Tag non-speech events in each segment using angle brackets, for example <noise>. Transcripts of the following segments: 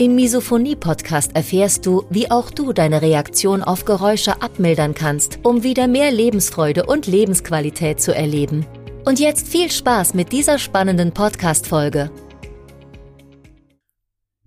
Im Misophonie-Podcast erfährst du, wie auch du deine Reaktion auf Geräusche abmildern kannst, um wieder mehr Lebensfreude und Lebensqualität zu erleben. Und jetzt viel Spaß mit dieser spannenden Podcast-Folge.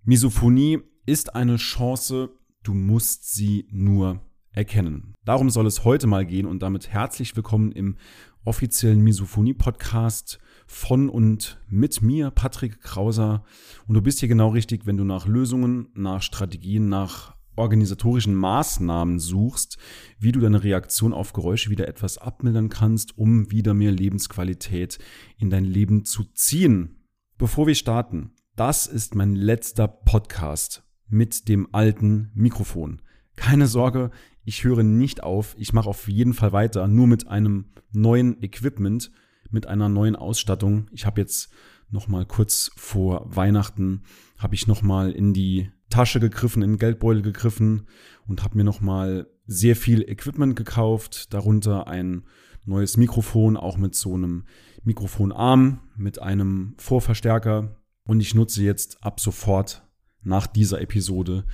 Misophonie ist eine Chance, du musst sie nur erkennen. Darum soll es heute mal gehen und damit herzlich willkommen im offiziellen Misophonie-Podcast von und mit mir, Patrick Krauser. Und du bist hier genau richtig, wenn du nach Lösungen, nach Strategien, nach organisatorischen Maßnahmen suchst, wie du deine Reaktion auf Geräusche wieder etwas abmildern kannst, um wieder mehr Lebensqualität in dein Leben zu ziehen. Bevor wir starten, das ist mein letzter Podcast mit dem alten Mikrofon. Keine Sorge, ich höre nicht auf, ich mache auf jeden Fall weiter, nur mit einem neuen Equipment, mit einer neuen Ausstattung. Ich habe jetzt noch mal kurz vor Weihnachten habe ich noch mal in die Tasche gegriffen, in den Geldbeutel gegriffen und habe mir noch mal sehr viel Equipment gekauft, darunter ein neues Mikrofon, auch mit so einem Mikrofonarm, mit einem Vorverstärker und ich nutze jetzt ab sofort nach dieser Episode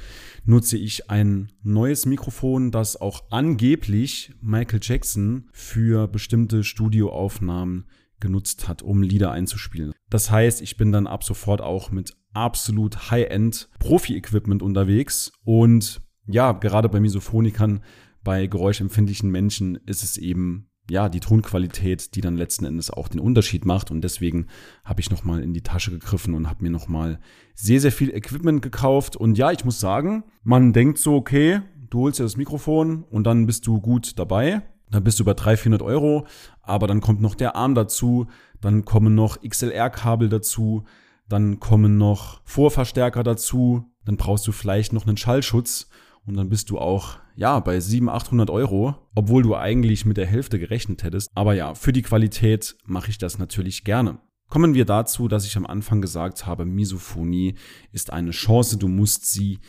nutze ich ein neues Mikrofon, das auch angeblich Michael Jackson für bestimmte Studioaufnahmen genutzt hat, um Lieder einzuspielen. Das heißt, ich bin dann ab sofort auch mit absolut High-End Profi-Equipment unterwegs und ja, gerade bei Misophonikern, bei geräuschempfindlichen Menschen ist es eben ja, die Tonqualität, die dann letzten Endes auch den Unterschied macht. Und deswegen habe ich nochmal in die Tasche gegriffen und habe mir nochmal sehr, sehr viel Equipment gekauft. Und ja, ich muss sagen, man denkt so, okay, du holst dir das Mikrofon und dann bist du gut dabei. Dann bist du über 300, 400 Euro. Aber dann kommt noch der Arm dazu. Dann kommen noch XLR-Kabel dazu. Dann kommen noch Vorverstärker dazu. Dann brauchst du vielleicht noch einen Schallschutz. Und dann bist du auch, ja, bei 700, 800 Euro, obwohl du eigentlich mit der Hälfte gerechnet hättest. Aber ja, für die Qualität mache ich das natürlich gerne. Kommen wir dazu, dass ich am Anfang gesagt habe, Misophonie ist eine Chance, du musst sie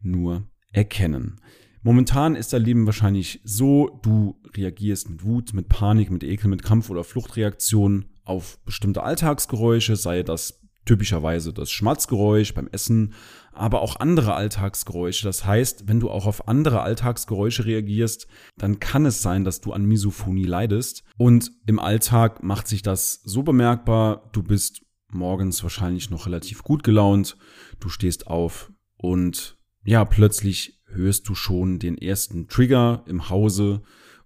nur erkennen. Momentan ist dein Leben wahrscheinlich so, du reagierst mit Wut, mit Panik, mit Ekel, mit Kampf- oder Fluchtreaktionen auf bestimmte Alltagsgeräusche, sei das typischerweise das Schmatzgeräusch beim Essen, aber auch andere Alltagsgeräusche. Das heißt, wenn du auch auf andere Alltagsgeräusche reagierst, dann kann es sein, dass du an Misophonie leidest. Und im Alltag macht sich das so bemerkbar, du bist morgens wahrscheinlich noch relativ gut gelaunt, du stehst auf und ja, plötzlich hörst du schon den ersten Trigger im Hause,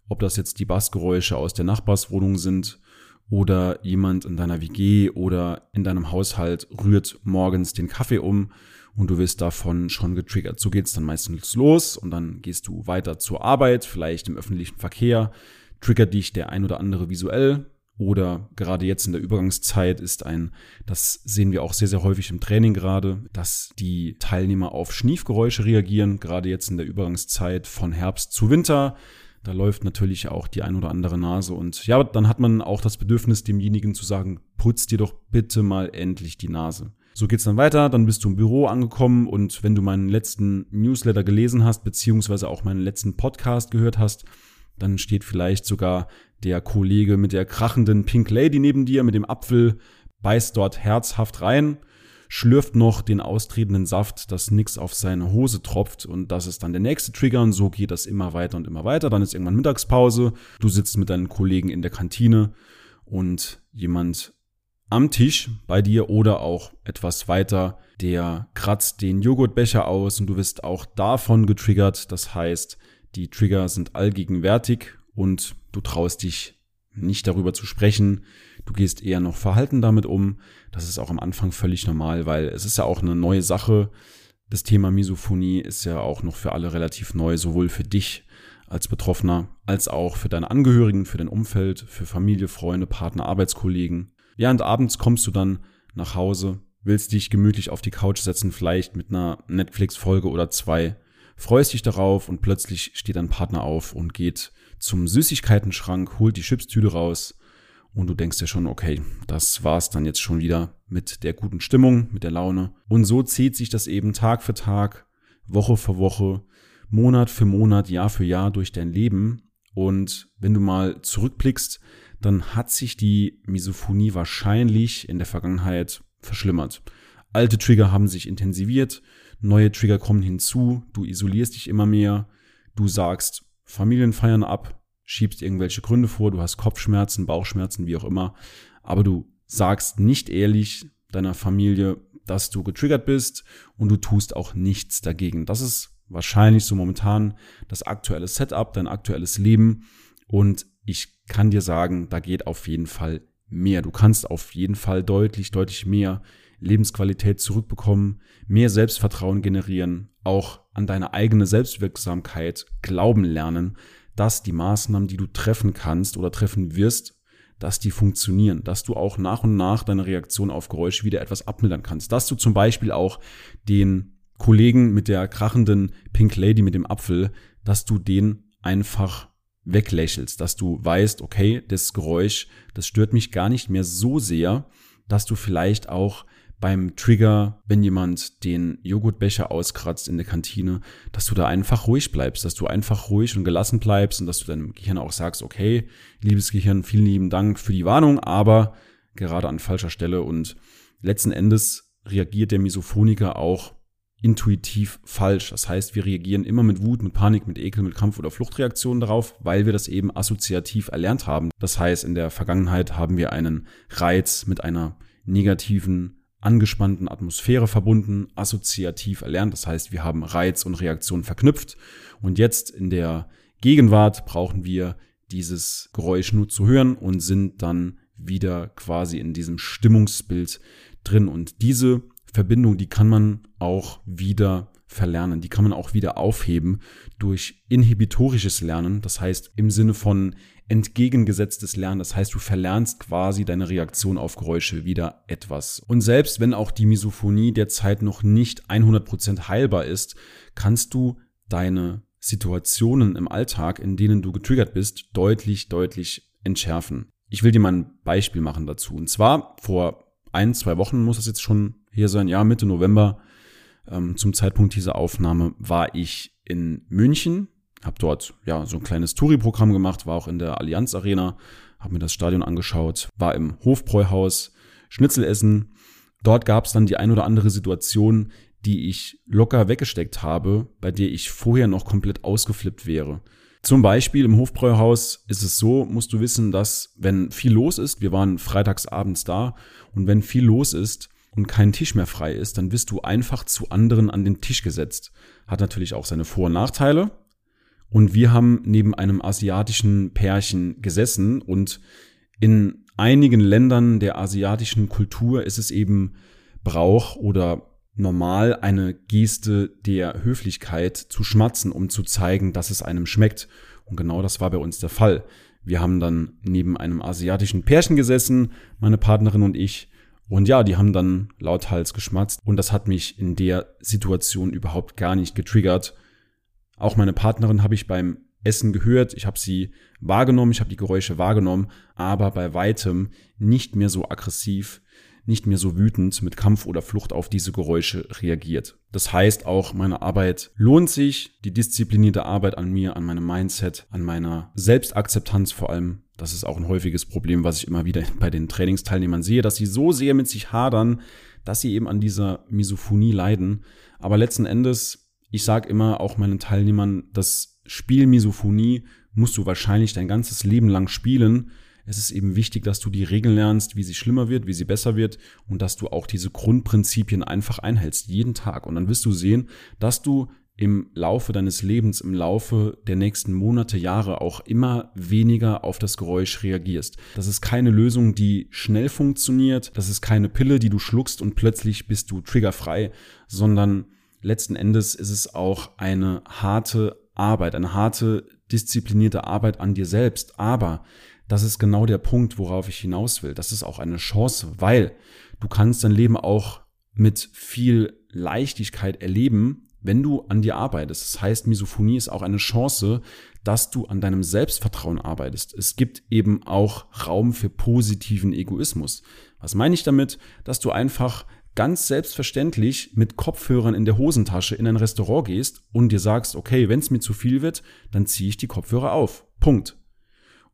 ob das jetzt die Bassgeräusche aus der Nachbarswohnung sind oder jemand in deiner WG oder in deinem Haushalt rührt morgens den Kaffee um und du wirst davon schon getriggert. So geht's dann meistens los und dann gehst du weiter zur Arbeit, vielleicht im öffentlichen Verkehr, triggert dich der ein oder andere visuell oder gerade jetzt in der Übergangszeit ist ein, das sehen wir auch sehr, sehr häufig im Training gerade, dass die Teilnehmer auf Schniefgeräusche reagieren, gerade jetzt in der Übergangszeit von Herbst zu Winter. Da läuft natürlich auch die ein oder andere Nase. Und ja, dann hat man auch das Bedürfnis, demjenigen zu sagen, putz dir doch bitte mal endlich die Nase. So geht's dann weiter, dann bist du im Büro angekommen. Und wenn du meinen letzten Newsletter gelesen hast, beziehungsweise auch meinen letzten Podcast gehört hast, dann steht vielleicht sogar der Kollege mit der krachenden Pink Lady neben dir mit dem Apfel, beißt dort herzhaft rein, schlürft noch den austretenden Saft, dass nix auf seine Hose tropft und das ist dann der nächste Trigger und so geht das immer weiter und immer weiter. Dann ist irgendwann Mittagspause, du sitzt mit deinen Kollegen in der Kantine und jemand am Tisch bei dir oder auch etwas weiter, der kratzt den Joghurtbecher aus und du wirst auch davon getriggert. Das heißt, die Trigger sind allgegenwärtig und du traust dich nicht darüber zu sprechen. Du gehst eher noch verhalten damit um. Das ist auch am Anfang völlig normal, weil es ist ja auch eine neue Sache. Das Thema Misophonie ist ja auch noch für alle relativ neu, sowohl für dich als Betroffener als auch für deine Angehörigen, für dein Umfeld, für Familie, Freunde, Partner, Arbeitskollegen. Ja, und abends kommst du dann nach Hause willst dich gemütlich auf die Couch setzen, vielleicht mit einer Netflix-Folge oder zwei, freust dich darauf und plötzlich steht dein Partner auf und geht zum Süßigkeitenschrank, holt die Chipstüte raus und du denkst dir schon, okay, das war's dann jetzt schon wieder mit der guten Stimmung, mit der Laune. Und so zieht sich das eben Tag für Tag, Woche für Woche, Monat für Monat, Jahr für Jahr durch dein Leben. Und wenn du mal zurückblickst, dann hat sich die Misophonie wahrscheinlich in der Vergangenheit verschlimmert. Alte Trigger haben sich intensiviert, neue Trigger kommen hinzu, du isolierst dich immer mehr, du sagst Familienfeiern ab, schiebst irgendwelche Gründe vor, du hast Kopfschmerzen, Bauchschmerzen, wie auch immer, aber du sagst nicht ehrlich deiner Familie, dass du getriggert bist und du tust auch nichts dagegen. Das ist wahrscheinlich so momentan das aktuelle Setup, dein aktuelles Leben und ich kann dir sagen, da geht auf jeden Fall mehr. Du kannst auf jeden Fall deutlich, deutlich mehr Lebensqualität zurückbekommen, mehr Selbstvertrauen generieren, auch an deine eigene Selbstwirksamkeit glauben lernen, dass die Maßnahmen, die du treffen kannst oder treffen wirst, dass die funktionieren, dass du auch nach und nach deine Reaktion auf Geräusche wieder etwas abmildern kannst, dass du zum Beispiel auch den Kollegen mit der krachenden Pink Lady mit dem Apfel, dass du den einfach weglächelst, dass du weißt, okay, das Geräusch, das stört mich gar nicht mehr so sehr, dass du vielleicht auch beim Trigger, wenn jemand den Joghurtbecher auskratzt in der Kantine, dass du da einfach ruhig bleibst, dass du einfach ruhig und gelassen bleibst und dass du deinem Gehirn auch sagst, okay, liebes Gehirn, vielen lieben Dank für die Warnung, aber gerade an falscher Stelle und letzten Endes reagiert der Misophoniker auch intuitiv falsch. Das heißt, wir reagieren immer mit Wut, mit Panik, mit Ekel, mit Kampf- oder Fluchtreaktionen darauf, weil wir das eben assoziativ erlernt haben. Das heißt, in der Vergangenheit haben wir einen Reiz mit einer negativen angespannten Atmosphäre verbunden, assoziativ erlernt. Das heißt, wir haben Reiz und Reaktion verknüpft. Und jetzt in der Gegenwart brauchen wir dieses Geräusch nur zu hören und sind dann wieder quasi in diesem Stimmungsbild drin. Und diese Verbindung, die kann man auch wieder verlernen. Die kann man auch wieder aufheben durch inhibitorisches Lernen. Das heißt im Sinne von entgegengesetztes Lernen. Das heißt, du verlernst quasi deine Reaktion auf Geräusche wieder etwas. Und selbst wenn auch die Misophonie derzeit noch nicht 100% heilbar ist, kannst du deine Situationen im Alltag, in denen du getriggert bist, deutlich, deutlich entschärfen. Ich will dir mal ein Beispiel machen dazu. Und zwar vor ein, zwei Wochen muss das jetzt schon hier sein, ja, Mitte November, ähm, zum Zeitpunkt dieser Aufnahme war ich in München habe dort ja so ein kleines Touri-Programm gemacht, war auch in der Allianz Arena, habe mir das Stadion angeschaut, war im Hofbräuhaus, Schnitzel essen. Dort gab es dann die ein oder andere Situation, die ich locker weggesteckt habe, bei der ich vorher noch komplett ausgeflippt wäre. Zum Beispiel im Hofbräuhaus ist es so, musst du wissen, dass wenn viel los ist, wir waren freitags abends da, und wenn viel los ist und kein Tisch mehr frei ist, dann wirst du einfach zu anderen an den Tisch gesetzt. Hat natürlich auch seine Vor- und Nachteile, und wir haben neben einem asiatischen Pärchen gesessen und in einigen Ländern der asiatischen Kultur ist es eben Brauch oder normal eine Geste der Höflichkeit zu schmatzen, um zu zeigen, dass es einem schmeckt. Und genau das war bei uns der Fall. Wir haben dann neben einem asiatischen Pärchen gesessen, meine Partnerin und ich. Und ja, die haben dann lauthals geschmatzt. Und das hat mich in der Situation überhaupt gar nicht getriggert. Auch meine Partnerin habe ich beim Essen gehört, ich habe sie wahrgenommen, ich habe die Geräusche wahrgenommen, aber bei weitem nicht mehr so aggressiv, nicht mehr so wütend mit Kampf oder Flucht auf diese Geräusche reagiert. Das heißt auch, meine Arbeit lohnt sich, die disziplinierte Arbeit an mir, an meinem Mindset, an meiner Selbstakzeptanz vor allem. Das ist auch ein häufiges Problem, was ich immer wieder <laughs> bei den Trainingsteilnehmern sehe, dass sie so sehr mit sich hadern, dass sie eben an dieser Misophonie leiden. Aber letzten Endes ich sage immer auch meinen Teilnehmern, das Spiel Misophonie musst du wahrscheinlich dein ganzes Leben lang spielen. Es ist eben wichtig, dass du die Regeln lernst, wie sie schlimmer wird, wie sie besser wird und dass du auch diese Grundprinzipien einfach einhältst, jeden Tag. Und dann wirst du sehen, dass du im Laufe deines Lebens, im Laufe der nächsten Monate, Jahre auch immer weniger auf das Geräusch reagierst. Das ist keine Lösung, die schnell funktioniert. Das ist keine Pille, die du schluckst und plötzlich bist du triggerfrei, sondern letzten Endes ist es auch eine harte Arbeit, eine harte, disziplinierte Arbeit an dir selbst. Aber das ist genau der Punkt, worauf ich hinaus will. Das ist auch eine Chance, weil du kannst dein Leben auch mit viel Leichtigkeit erleben, wenn du an dir arbeitest. Das heißt, Misophonie ist auch eine Chance, dass du an deinem Selbstvertrauen arbeitest. Es gibt eben auch Raum für positiven Egoismus. Was meine ich damit? Dass du einfach ganz selbstverständlich mit Kopfhörern in der Hosentasche in ein Restaurant gehst und dir sagst, okay, wenn es mir zu viel wird, dann ziehe ich die Kopfhörer auf. Punkt.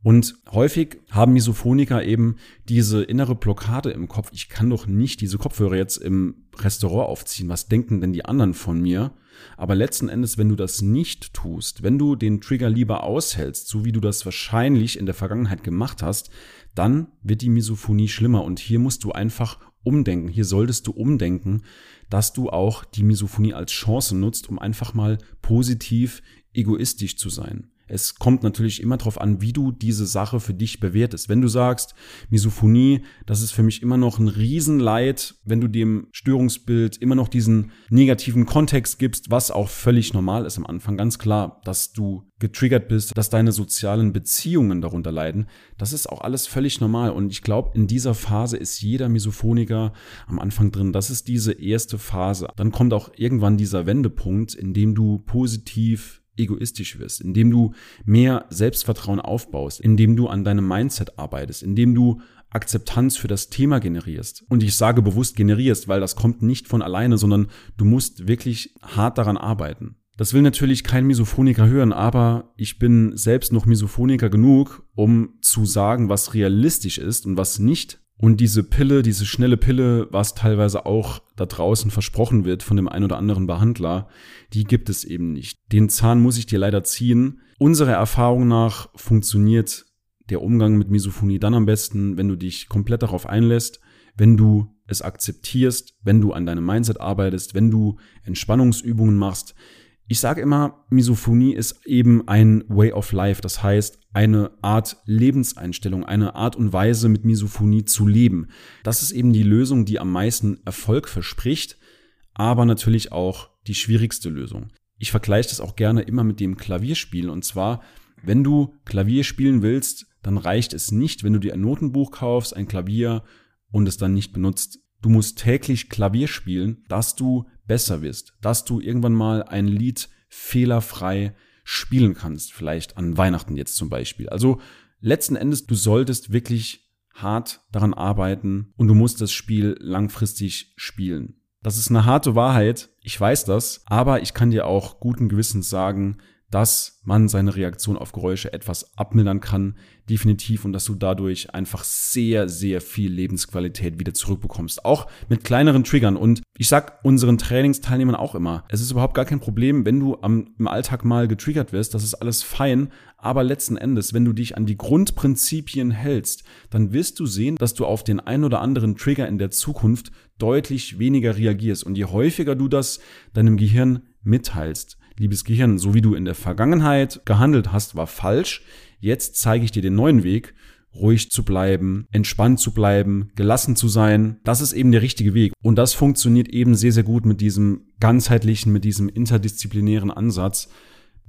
Und häufig haben Misophoniker eben diese innere Blockade im Kopf. Ich kann doch nicht diese Kopfhörer jetzt im Restaurant aufziehen. Was denken denn die anderen von mir? Aber letzten Endes, wenn du das nicht tust, wenn du den Trigger lieber aushältst, so wie du das wahrscheinlich in der Vergangenheit gemacht hast, dann wird die Misophonie schlimmer. Und hier musst du einfach umdenken. Hier solltest du umdenken, dass du auch die Misophonie als Chance nutzt, um einfach mal positiv egoistisch zu sein. Es kommt natürlich immer darauf an, wie du diese Sache für dich bewertest. Wenn du sagst, Misophonie, das ist für mich immer noch ein Riesenleid, wenn du dem Störungsbild immer noch diesen negativen Kontext gibst, was auch völlig normal ist am Anfang, ganz klar, dass du getriggert bist, dass deine sozialen Beziehungen darunter leiden, das ist auch alles völlig normal. Und ich glaube, in dieser Phase ist jeder Misophoniker am Anfang drin. Das ist diese erste Phase. Dann kommt auch irgendwann dieser Wendepunkt, in dem du positiv egoistisch wirst, indem du mehr Selbstvertrauen aufbaust, indem du an deinem Mindset arbeitest, indem du Akzeptanz für das Thema generierst. Und ich sage bewusst generierst, weil das kommt nicht von alleine, sondern du musst wirklich hart daran arbeiten. Das will natürlich kein Misophoniker hören, aber ich bin selbst noch Misophoniker genug, um zu sagen, was realistisch ist und was nicht. Und diese Pille, diese schnelle Pille, was teilweise auch da draußen versprochen wird von dem ein oder anderen Behandler, die gibt es eben nicht. Den Zahn muss ich dir leider ziehen. Unserer Erfahrung nach funktioniert der Umgang mit Misophonie dann am besten, wenn du dich komplett darauf einlässt, wenn du es akzeptierst, wenn du an deinem Mindset arbeitest, wenn du Entspannungsübungen machst, ich sage immer, Misophonie ist eben ein Way of Life, das heißt eine Art Lebenseinstellung, eine Art und Weise mit Misophonie zu leben. Das ist eben die Lösung, die am meisten Erfolg verspricht, aber natürlich auch die schwierigste Lösung. Ich vergleiche das auch gerne immer mit dem Klavierspielen und zwar, wenn du Klavier spielen willst, dann reicht es nicht, wenn du dir ein Notenbuch kaufst, ein Klavier und es dann nicht benutzt. Du musst täglich Klavier spielen, dass du besser wirst, dass du irgendwann mal ein Lied fehlerfrei spielen kannst, vielleicht an Weihnachten jetzt zum Beispiel. Also letzten Endes, du solltest wirklich hart daran arbeiten und du musst das Spiel langfristig spielen. Das ist eine harte Wahrheit, ich weiß das, aber ich kann dir auch guten Gewissens sagen, dass man seine Reaktion auf Geräusche etwas abmildern kann, definitiv, und dass du dadurch einfach sehr, sehr viel Lebensqualität wieder zurückbekommst. Auch mit kleineren Triggern. Und ich sag unseren Trainingsteilnehmern auch immer, es ist überhaupt gar kein Problem, wenn du am, im Alltag mal getriggert wirst, das ist alles fein, aber letzten Endes, wenn du dich an die Grundprinzipien hältst, dann wirst du sehen, dass du auf den ein oder anderen Trigger in der Zukunft deutlich weniger reagierst. Und je häufiger du das deinem Gehirn mitteilst, liebes Gehirn, so wie du in der Vergangenheit gehandelt hast, war falsch. Jetzt zeige ich dir den neuen Weg, ruhig zu bleiben, entspannt zu bleiben, gelassen zu sein. Das ist eben der richtige Weg. Und das funktioniert eben sehr, sehr gut mit diesem ganzheitlichen, mit diesem interdisziplinären Ansatz,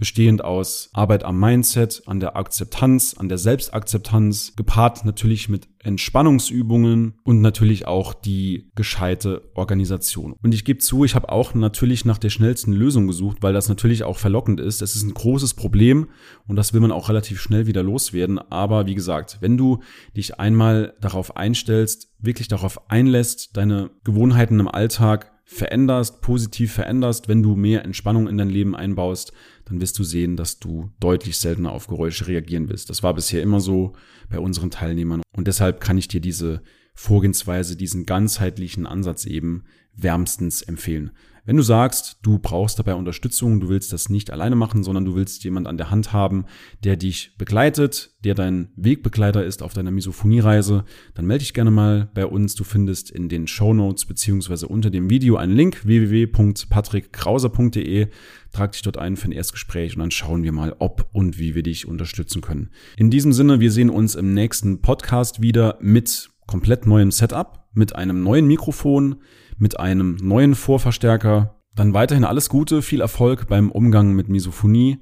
bestehend aus Arbeit am Mindset, an der Akzeptanz, an der Selbstakzeptanz, gepaart natürlich mit Entspannungsübungen und natürlich auch die gescheite Organisation. Und ich gebe zu, ich habe auch natürlich nach der schnellsten Lösung gesucht, weil das natürlich auch verlockend ist. Es ist ein großes Problem und das will man auch relativ schnell wieder loswerden. Aber wie gesagt, wenn du dich einmal darauf einstellst, wirklich darauf einlässt, deine Gewohnheiten im Alltag veränderst, positiv veränderst, wenn du mehr Entspannung in dein Leben einbaust, dann wirst du sehen, dass du deutlich seltener auf Geräusche reagieren wirst. Das war bisher immer so bei unseren Teilnehmern und deshalb kann ich dir diese Vorgehensweise, diesen ganzheitlichen Ansatz eben wärmstens empfehlen. Wenn du sagst, du brauchst dabei Unterstützung, du willst das nicht alleine machen, sondern du willst jemand an der Hand haben, der dich begleitet, der dein Wegbegleiter ist auf deiner Misophoniereise, dann melde dich gerne mal bei uns. Du findest in den Show Notes beziehungsweise unter dem Video einen Link www.patrickkrauser.de. Trag dich dort ein für ein Erstgespräch und dann schauen wir mal, ob und wie wir dich unterstützen können. In diesem Sinne, wir sehen uns im nächsten Podcast wieder mit komplett neuem Setup, mit einem neuen Mikrofon, mit einem neuen Vorverstärker. Dann weiterhin alles Gute, viel Erfolg beim Umgang mit Misophonie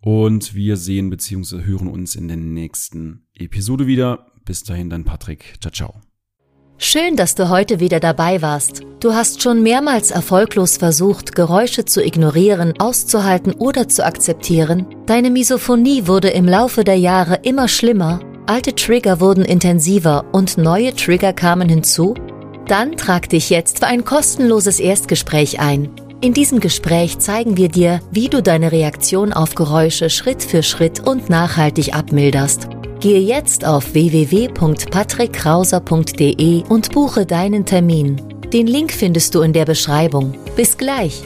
und wir sehen bzw. hören uns in der nächsten Episode wieder. Bis dahin, dein Patrick. Ciao, ciao. Schön, dass du heute wieder dabei warst. Du hast schon mehrmals erfolglos versucht, Geräusche zu ignorieren, auszuhalten oder zu akzeptieren. Deine Misophonie wurde im Laufe der Jahre immer schlimmer, alte Trigger wurden intensiver und neue Trigger kamen hinzu. Dann trag dich jetzt für ein kostenloses Erstgespräch ein. In diesem Gespräch zeigen wir dir, wie du deine Reaktion auf Geräusche Schritt für Schritt und nachhaltig abmilderst. Gehe jetzt auf www.patrickkrauser.de und buche deinen Termin. Den Link findest du in der Beschreibung. Bis gleich!